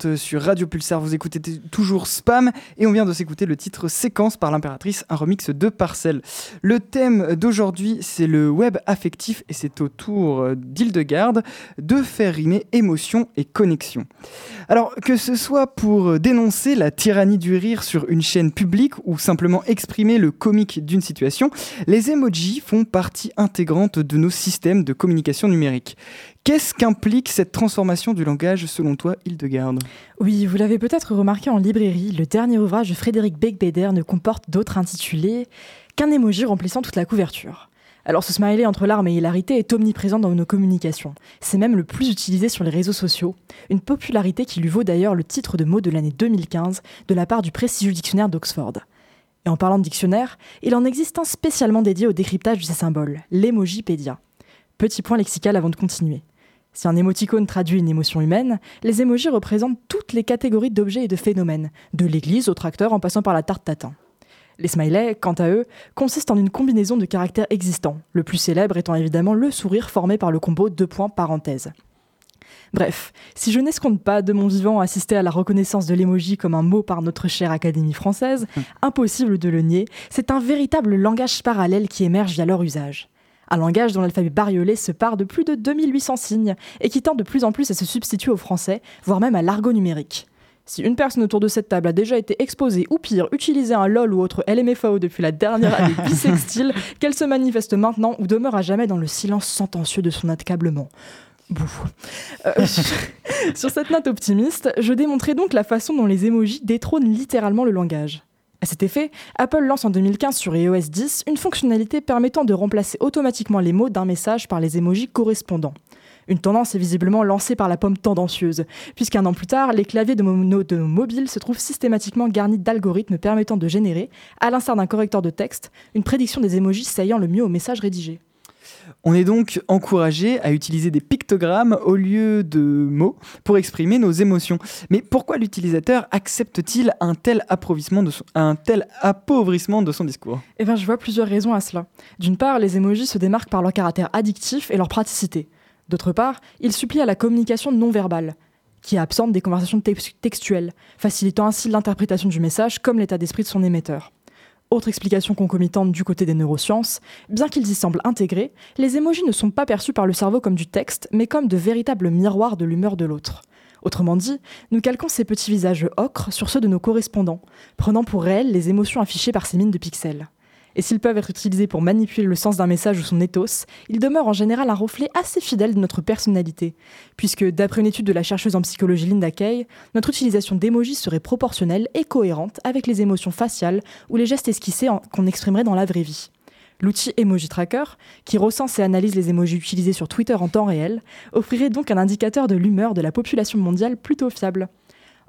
18h40 sur Radio Pulsar, vous écoutez toujours Spam et on vient de s'écouter le titre Séquence par l'impératrice, un remix de Parcelles. Le thème d'aujourd'hui c'est le web affectif et c'est au tour euh, d'Hildegarde de faire rimer émotion et connexion. Alors que ce soit pour dénoncer la tyrannie du rire sur une chaîne publique ou simplement exprimer le comique d'une situation, les emojis font partie intégrante de nos systèmes de communication numérique. Qu'est-ce qu'implique cette transformation du langage selon toi, Hildegarde? Oui, vous l'avez peut-être remarqué en librairie, le dernier ouvrage de Frédéric Beigbeder ne comporte d'autre intitulé qu'un emoji remplissant toute la couverture. Alors ce smiley entre larmes et hilarité est omniprésent dans nos communications. C'est même le plus utilisé sur les réseaux sociaux, une popularité qui lui vaut d'ailleurs le titre de mot de l'année 2015 de la part du prestigieux dictionnaire d'Oxford. Et en parlant de dictionnaire, il en existe un spécialement dédié au décryptage de ces symboles, l'emojipédia. Petit point lexical avant de continuer. Si un émoticône traduit une émotion humaine, les émojis représentent toutes les catégories d'objets et de phénomènes, de l'église au tracteur en passant par la tarte tatin. Les smileys, quant à eux, consistent en une combinaison de caractères existants, le plus célèbre étant évidemment le sourire formé par le combo deux points parenthèse. Bref, si je n'escompte pas de mon vivant assister à la reconnaissance de l'émoji comme un mot par notre chère Académie française, impossible de le nier, c'est un véritable langage parallèle qui émerge via leur usage. Un langage dont l'alphabet bariolé se part de plus de 2800 signes et qui tend de plus en plus à se substituer au français, voire même à l'argot numérique. Si une personne autour de cette table a déjà été exposée ou pire, utilisé un LOL ou autre LMFAO depuis la dernière année bisextile, qu'elle se manifeste maintenant ou demeure à jamais dans le silence sentencieux de son accablement. Euh, sur, sur cette note optimiste, je démontrais donc la façon dont les émojis détrônent littéralement le langage. À cet effet, Apple lance en 2015 sur iOS 10 une fonctionnalité permettant de remplacer automatiquement les mots d'un message par les émojis correspondants. Une tendance est visiblement lancée par la pomme tendancieuse, puisqu'un an plus tard, les claviers de, mo- de mobiles se trouvent systématiquement garnis d'algorithmes permettant de générer, à l'instar d'un correcteur de texte, une prédiction des émojis saillant le mieux au message rédigé. On est donc encouragé à utiliser des pictogrammes au lieu de mots pour exprimer nos émotions. Mais pourquoi l'utilisateur accepte-t-il un tel appauvrissement de son, un tel appauvrissement de son discours? Eh bien, je vois plusieurs raisons à cela. D'une part, les émojis se démarquent par leur caractère addictif et leur praticité. D'autre part, ils supplient à la communication non verbale, qui est absente des conversations tex- textuelles, facilitant ainsi l'interprétation du message comme l'état d'esprit de son émetteur. Autre explication concomitante du côté des neurosciences, bien qu'ils y semblent intégrés, les émojis ne sont pas perçus par le cerveau comme du texte, mais comme de véritables miroirs de l'humeur de l'autre. Autrement dit, nous calquons ces petits visages ocres sur ceux de nos correspondants, prenant pour réels les émotions affichées par ces mines de pixels. Et s'ils peuvent être utilisés pour manipuler le sens d'un message ou son ethos, ils demeurent en général un reflet assez fidèle de notre personnalité, puisque d'après une étude de la chercheuse en psychologie Linda Kay, notre utilisation d'émojis serait proportionnelle et cohérente avec les émotions faciales ou les gestes esquissés qu'on exprimerait dans la vraie vie. L'outil Emoji Tracker, qui recense et analyse les émojis utilisés sur Twitter en temps réel, offrirait donc un indicateur de l'humeur de la population mondiale plutôt fiable.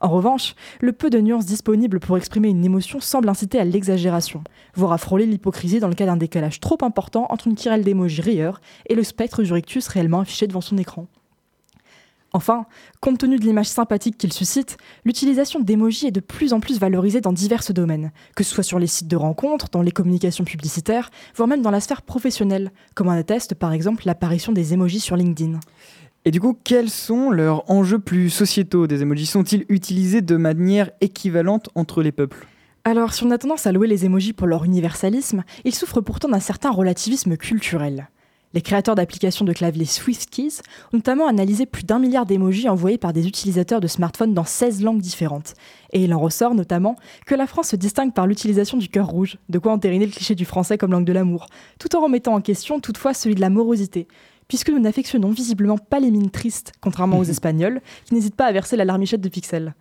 En revanche, le peu de nuances disponibles pour exprimer une émotion semble inciter à l'exagération, voire à frôler l'hypocrisie dans le cas d'un décalage trop important entre une querelle d'émojis rieurs et le spectre du rictus réellement affiché devant son écran. Enfin, compte tenu de l'image sympathique qu'il suscite, l'utilisation d'émojis est de plus en plus valorisée dans divers domaines, que ce soit sur les sites de rencontres, dans les communications publicitaires, voire même dans la sphère professionnelle, comme en atteste par exemple l'apparition des émojis sur LinkedIn. Et du coup, quels sont leurs enjeux plus sociétaux des emojis Sont-ils utilisés de manière équivalente entre les peuples Alors, si on a tendance à louer les émojis pour leur universalisme, ils souffrent pourtant d'un certain relativisme culturel. Les créateurs d'applications de clavier SwiftKeys ont notamment analysé plus d'un milliard d'émojis envoyés par des utilisateurs de smartphones dans 16 langues différentes. Et il en ressort notamment que la France se distingue par l'utilisation du cœur rouge, de quoi entériner le cliché du français comme langue de l'amour, tout en remettant en question toutefois celui de la morosité, puisque nous n'affectionnons visiblement pas les mines tristes, contrairement aux Espagnols, qui n'hésitent pas à verser la larmichette de pixels.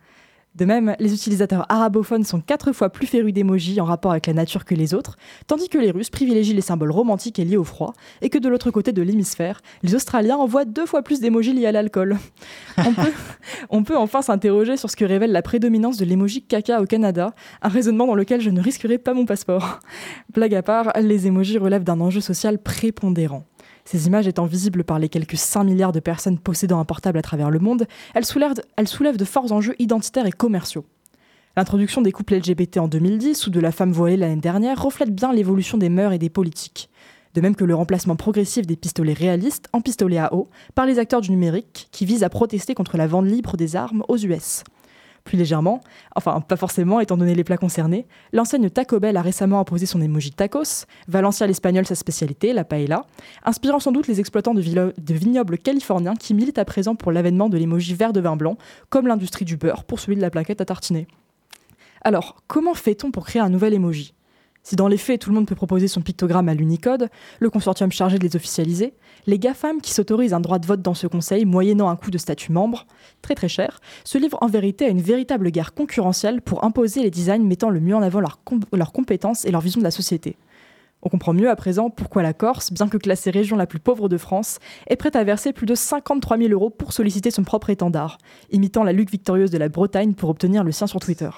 De même, les utilisateurs arabophones sont quatre fois plus férus d'émojis en rapport avec la nature que les autres, tandis que les Russes privilégient les symboles romantiques et liés au froid, et que de l'autre côté de l'hémisphère, les Australiens envoient deux fois plus d'émojis liés à l'alcool. On peut, on peut enfin s'interroger sur ce que révèle la prédominance de l'émoji caca au Canada, un raisonnement dans lequel je ne risquerai pas mon passeport. Blague à part, les émojis relèvent d'un enjeu social prépondérant. Ces images étant visibles par les quelques 5 milliards de personnes possédant un portable à travers le monde, elles soulèvent, de forts enjeux identitaires et commerciaux. L'introduction des couples LGBT en 2010 ou de la femme voilée l'année dernière reflète bien l'évolution des mœurs et des politiques. De même que le remplacement progressif des pistolets réalistes en pistolets à eau par les acteurs du numérique qui visent à protester contre la vente libre des armes aux US. Plus légèrement, enfin pas forcément étant donné les plats concernés, l'enseigne Taco Bell a récemment imposé son emoji tacos, Valencia l'espagnol sa spécialité, la paella, inspirant sans doute les exploitants de, vignobles californiens qui militent à présent pour l'avènement de l'emoji vert de vin blanc, comme l'industrie du beurre pour celui de la plaquette à tartiner. Alors, comment fait-on pour créer un nouvel emoji? Si dans les faits tout le monde peut proposer son pictogramme à l'Unicode, le consortium chargé de les officialiser, les GAFAM qui s'autorisent un droit de vote dans ce conseil moyennant un coût de statut membre, très très cher, se livrent en vérité à une véritable guerre concurrentielle pour imposer les designs mettant le mieux en avant leurs com- leurs compétences et leur vision de la société. On comprend mieux à présent pourquoi la Corse, bien que classée région la plus pauvre de France, est prête à verser plus de 53 000 euros pour solliciter son propre étendard, imitant la lutte victorieuse de la Bretagne pour obtenir le sien sur Twitter.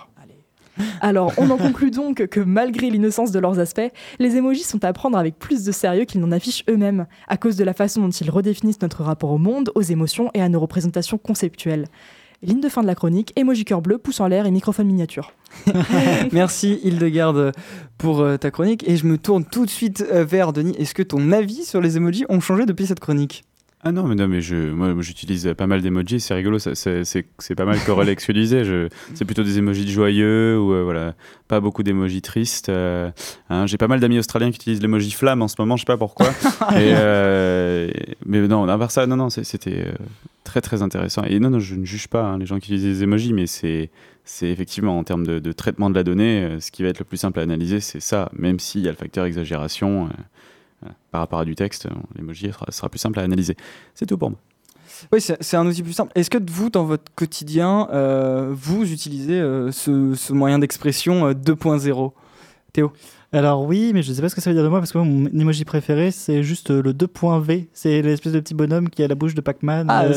Alors, on en conclut donc que malgré l'innocence de leurs aspects, les émojis sont à prendre avec plus de sérieux qu'ils n'en affichent eux-mêmes, à cause de la façon dont ils redéfinissent notre rapport au monde, aux émotions et à nos représentations conceptuelles. Ligne de fin de la chronique, émoji cœur bleu, pouce en l'air et microphone miniature. Merci Hildegarde pour euh, ta chronique. Et je me tourne tout de suite euh, vers Denis. Est-ce que ton avis sur les emojis ont changé depuis cette chronique? Ah non, mais non, mais je, moi, j'utilise pas mal d'emojis, c'est rigolo, c'est pas mal corrélexualisé. je- C'est plutôt des emojis de joyeux ou euh, voilà, pas beaucoup d'emojis tristes. euh, hein. J'ai pas mal d'amis australiens qui utilisent l'emoji flamme en ce moment, je sais pas pourquoi. Et, euh, mais non, à part ça, non, non, c'était euh, très très intéressant. Et non, non, je ne juge pas hein, les gens qui utilisent des emojis, mais c'est c'est effectivement en termes de, de traitement de la donnée, ce qui va être le plus simple à analyser, c'est ça, même s'il y a le facteur exagération. Euh, voilà, par rapport à du texte, euh, l'emoji sera, sera plus simple à analyser. C'est tout pour moi. Oui, c'est un outil plus simple. Est-ce que vous, dans votre quotidien, euh, vous utilisez euh, ce, ce moyen d'expression euh, 2.0 Théo? Alors oui, mais je ne sais pas ce que ça veut dire de moi parce que moi, mon emoji préféré, c'est juste euh, le 2.V. C'est l'espèce de petit bonhomme qui a la bouche de Pac-Man. Ah, euh,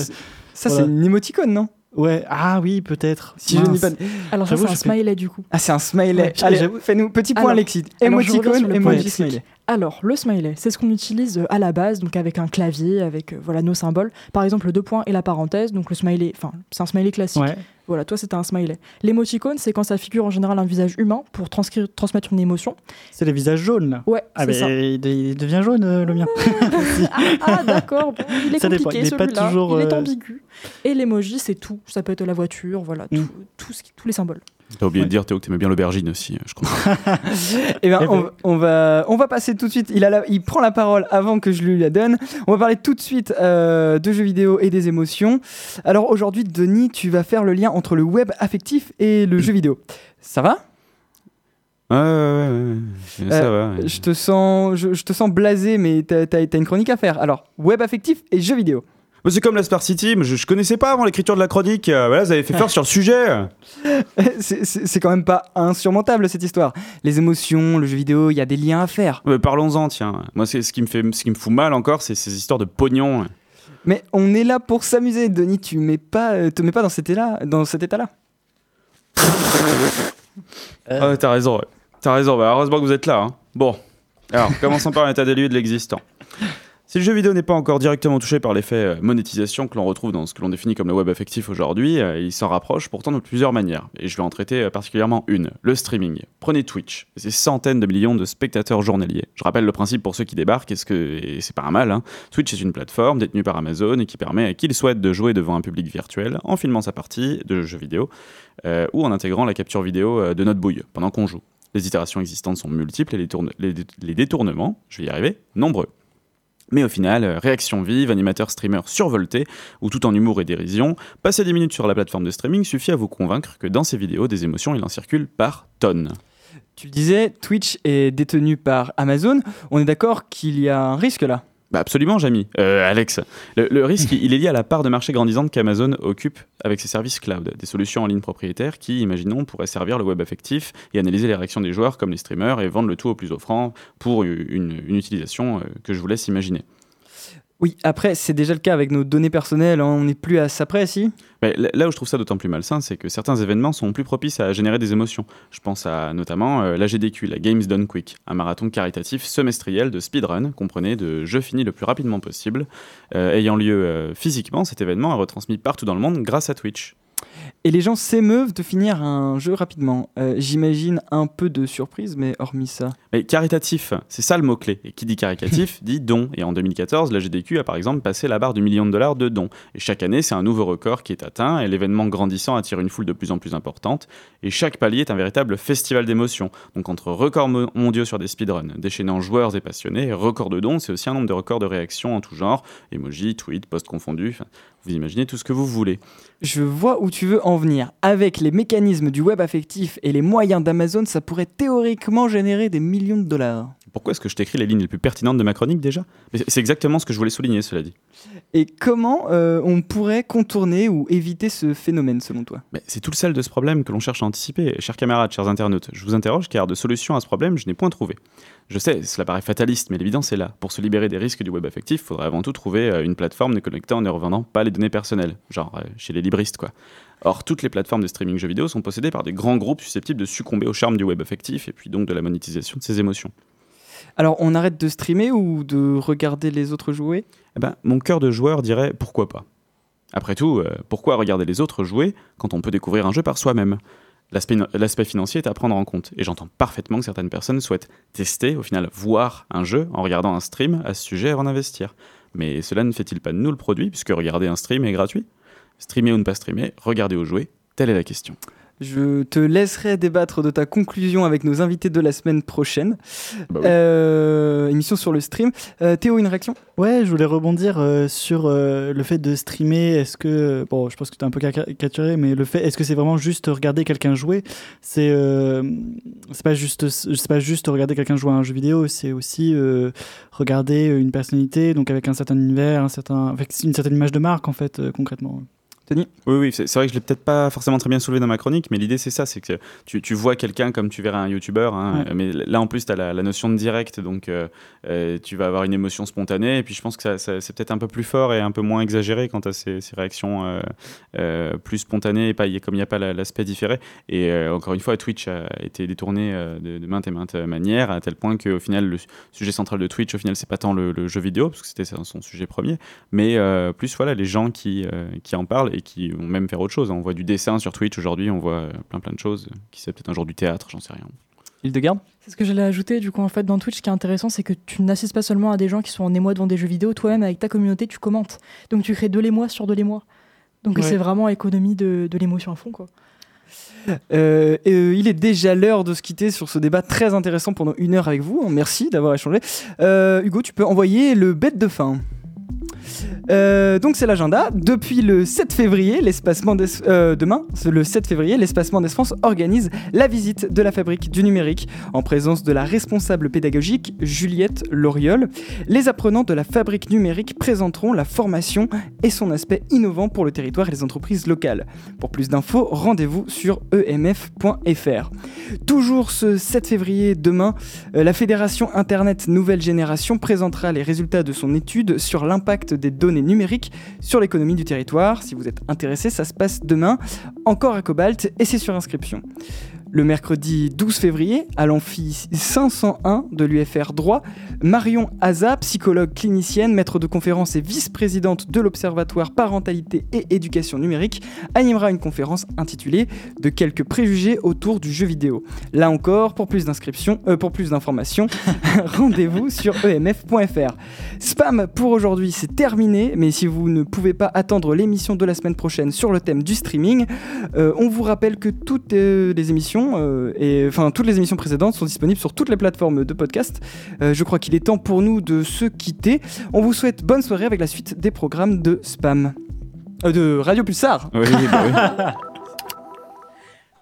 ça, voilà. c'est une émoticône, non? Ouais, ah oui, peut-être. Si je dis pas. Alors ça, c'est un je fais- smiley du coup. Ah, c'est un smiley. Ouais, Allez, j'avoue. fais-nous petit point sur Émoticône, emoji, smiley. Alors, le smiley, c'est ce qu'on utilise euh, à la base, donc avec un clavier, avec euh, voilà nos symboles. Par exemple, le deux points et la parenthèse. Donc le smiley, enfin, c'est un smiley classique. Ouais. Voilà, toi c'était un smiley. L'émoticône, c'est quand ça figure en général un visage humain pour transcrire, transmettre une émotion. C'est les visages jaunes là. Ouais, Ah, c'est ça. il, il devient jaune euh, le mien. Ah, ah, d'accord, bon, il est Ça dépend, compliqué il est pas toujours, il est euh, ambigu. Et l'emoji, c'est tout. Ça peut être la voiture, voilà, tout, tout ce qui- tous les symboles. T'as oublié de dire, Théo, que t'aimais bien l'aubergine aussi, euh, je crois. Eh bien, Eh on, ben. on va, on va passer tout de suite. Il, a la- il prend la parole avant que je lui la donne. On va parler tout de suite euh, de jeux vidéo et des émotions. Alors aujourd'hui, Denis, tu vas faire le lien entre le web affectif et le jeu vidéo. Ça va? Ouais, ouais, ouais, ça va, ouais. Je te sens, je, je te sens blasé, mais t'as t'as- t'as une chronique à faire. Alors, web affectif et jeux vidéo. Bah, C'est comme la Star City, mais je, je connaissais pas avant l'écriture de la chronique. Euh, voilà, vous avez fait fort sur le sujet. C'est- C'est c'est quand même pas insurmontable cette histoire. Les émotions, le jeu vidéo, il y a des liens à faire. Parlons-en, tiens. Moi, c'est ce qui me fait, ce qui me fout mal encore, c'est ces histoires de pognon. Mais on est là pour s'amuser, Denis. Tu mets pas, euh, te mets pas dans cet état-là. Dans cet état-là. Ah, t'as raison, ouais. T'as raison, bah, heureusement que vous êtes là. hein. Bon, alors, commençons par un état des lieux de l'existant. Si le jeu vidéo n'est pas encore directement touché par l'effet euh, monétisation que l'on retrouve dans ce que l'on définit comme le web affectif aujourd'hui, euh, il s'en rapproche pourtant de plusieurs manières. Et je vais en traiter euh, particulièrement une, le streaming. Prenez Twitch, ses centaines de millions de spectateurs journaliers. Je rappelle le principe pour ceux qui débarquent, et, c'est pas un mal. hein. Twitch est une plateforme détenue par Amazon et qui permet à qui le souhaite de jouer devant un public virtuel en filmant sa partie de jeu vidéo ou en intégrant la capture vidéo de notre bouille pendant qu'on joue. Les itérations existantes sont multiples et les- les détournements, je vais y arriver, nombreux. Mais au final, euh, réaction vive, animateur streamer survolté, ou tout en humour et dérision, passer 10 minutes sur la plateforme de streaming suffit à vous convaincre que dans ces vidéos, des émotions, il en circule par tonnes. Tu le disais, Twitch est détenu par Amazon. On est d'accord qu'il y a un risque là? Bah absolument, Jamy. Euh, Alex, le, risque, il est lié à la part de marché grandissante qu'Amazon occupe avec ses services cloud, des solutions en ligne propriétaires qui, imaginons, pourraient servir le web affectif et analyser les réactions des joueurs comme les streamers et vendre le tout au plus offrant pour une, une utilisation euh, que je vous laisse imaginer. Oui, après, c'est déjà le cas avec nos données personnelles. hein. On n'est plus à ça près, si? Là où je trouve ça d'autant plus malsain, c'est que certains événements sont plus propices à générer des émotions. Je pense à notamment euh, la GDQ, la Games Done Quick, un marathon caritatif semestriel de speedrun, comprenez de jeux finis le plus rapidement possible, euh, ayant lieu euh, physiquement. Cet événement est retransmis partout dans le monde grâce à Twitch. Et les gens s'émeuvent de finir un jeu rapidement. Euh, J'imagine un peu de surprise, mais hormis ça. Mais caritatif, c'est ça le mot-clé. Et qui dit caricatif dit don. Et en 2014, la GDQ a par exemple passé la barre du million de dollars de dons. Et chaque année, c'est un nouveau record qui est atteint, et l'événement grandissant attire une foule de plus en plus importante. Et chaque palier est un véritable festival d'émotions. Donc entre records mo- mondiaux sur des speedruns, déchaînant joueurs et passionnés, et records de dons, c'est aussi un nombre de records de réactions en tout genre, emojis, tweets, posts confondus, vous imaginez tout ce que vous voulez. Je vois où tu veux en venir. Avec les mécanismes du web affectif et les moyens d'Amazon, ça pourrait théoriquement générer des millions de dollars. Pourquoi est-ce que je t'écris les lignes les plus pertinentes de ma chronique déjà? C'est exactement ce que je voulais souligner, cela dit. Et comment euh, on pourrait contourner ou éviter ce phénomène selon toi? C'est tout le sel de ce problème que l'on cherche à anticiper. Chers camarades, chers internautes, je vous interroge car de solution à ce problème, je n'ai point trouvé. Je sais, cela paraît fataliste, mais l'évidence est là. Pour se libérer des risques du web affectif, il faudrait avant tout trouver euh, une plateforme ne connectant ne revendant pas les données personnelles, genre euh, chez les libristes quoi. Or, toutes les plateformes de streaming jeux vidéo sont possédées par des grands groupes susceptibles de succomber au charme du web affectif et puis donc de la monétisation de ses émotions. Alors, on arrête de streamer ou de regarder les autres jouer? Eh ben, mon cœur de joueur dirait pourquoi pas. Après tout, euh, pourquoi regarder les autres jouer quand on peut découvrir un jeu par soi-même? L'aspect financier est à prendre en compte, et j'entends parfaitement que certaines personnes souhaitent tester, au final voir un jeu en regardant un stream à ce sujet avant d'investir. Mais cela ne fait-il pas de nous le produit, puisque regarder un stream est gratuit? Streamer ou ne pas streamer, regarder ou jouer, telle est la question. Je te laisserai débattre de ta conclusion avec nos invités de la semaine prochaine. Bah oui. Euh, émission sur le stream. Euh, Théo, une réaction? Ouais, je voulais rebondir euh, sur euh, le fait de streamer. Est-ce que, bon, je pense que tu es un peu caricaturé, mais le fait, est-ce que c'est vraiment juste regarder quelqu'un jouer? C'est euh, c'est pas juste, c'est pas juste regarder quelqu'un jouer à un jeu vidéo, c'est aussi euh, regarder une personnalité, donc avec un certain univers, un certain, avec une certaine image de marque en fait, euh, concrètement. Denis Oui, oui, c'est vrai que je l'ai peut-être pas forcément très bien soulevé dans ma chronique, mais l'idée c'est ça, c'est que tu, tu vois quelqu'un comme tu verrais un youtubeur, hein, Ouais. mais là en plus tu as la, la notion de direct, donc euh, euh, tu vas avoir une émotion spontanée, et puis je pense que ça, ça- c'est peut-être un peu plus fort et un peu moins exagéré quand tu as ces, ces réactions euh, euh, plus spontanées, et pas, y comme il n'y a pas la- l'aspect différé. Et encore une fois, Twitch a été détourné de, de maintes et maintes manières, à tel point qu'au final, le sujet central de Twitch, au final, c'est pas tant le, le jeu vidéo, parce que c'était son sujet premier, mais plus voilà, les gens qui, qui en parlent et qui vont même faire autre chose. On voit du dessin sur Twitch aujourd'hui, on voit euh, plein plein de choses, qui c'est peut-être un jour du théâtre, j'en sais rien. Hildegarde C'est ce que j'allais ajouter. Du coup, en fait, dans Twitch, ce qui est intéressant, c'est que tu n'assistes pas seulement à des gens qui sont en émoi devant des jeux vidéo. Toi-même, avec ta communauté, tu commentes. Donc, tu crées de l'émoi sur de l'émoi. Donc, Ouais. c'est vraiment économie de, de l'émotion à fond, quoi. Euh, et, euh, il est déjà l'heure de se quitter sur ce débat très intéressant pendant une heure avec vous. Merci d'avoir échangé. Euh, Hugo, tu peux envoyer le bête de fin. Euh, donc c'est l'agenda. Depuis le 7 février, l'espacement d'Es- euh, demain, le 7 février, l'espacement d'Espace organise la visite de la fabrique du numérique en présence de la responsable pédagogique Juliette Loriol. Les apprenants de la fabrique numérique présenteront la formation et son aspect innovant pour le territoire et les entreprises locales. Pour plus d'infos, rendez-vous sur emf.fr. Toujours ce 7 février, demain, euh, la Fédération Internet Nouvelle Génération présentera les résultats de son étude sur l'impact des données numériques sur l'économie du territoire. Si vous êtes intéressé, ça se passe demain, encore à Cobalt, et c'est sur inscription. Le mercredi 12 février, à l'amphi 501 de l'UFR Droit, Marion Aza, psychologue clinicienne, maître de conférence et vice-présidente de l'Observatoire Parentalité et Éducation Numérique, animera une conférence intitulée De quelques préjugés autour du jeu vidéo. Là encore, pour plus d'inscriptions, euh, pour plus d'informations, rendez-vous sur emf.fr. Spam pour aujourd'hui, c'est terminé, mais si vous ne pouvez pas attendre l'émission de la semaine prochaine sur le thème du streaming, euh, on vous rappelle que toutes euh, les émissions, euh, et enfin toutes les émissions précédentes sont disponibles sur toutes les plateformes de podcast. Euh, je crois qu'il est temps pour nous de se quitter. On vous souhaite bonne soirée avec la suite des programmes de Spam. Euh, de Radio Pulsar. Oui, bah oui.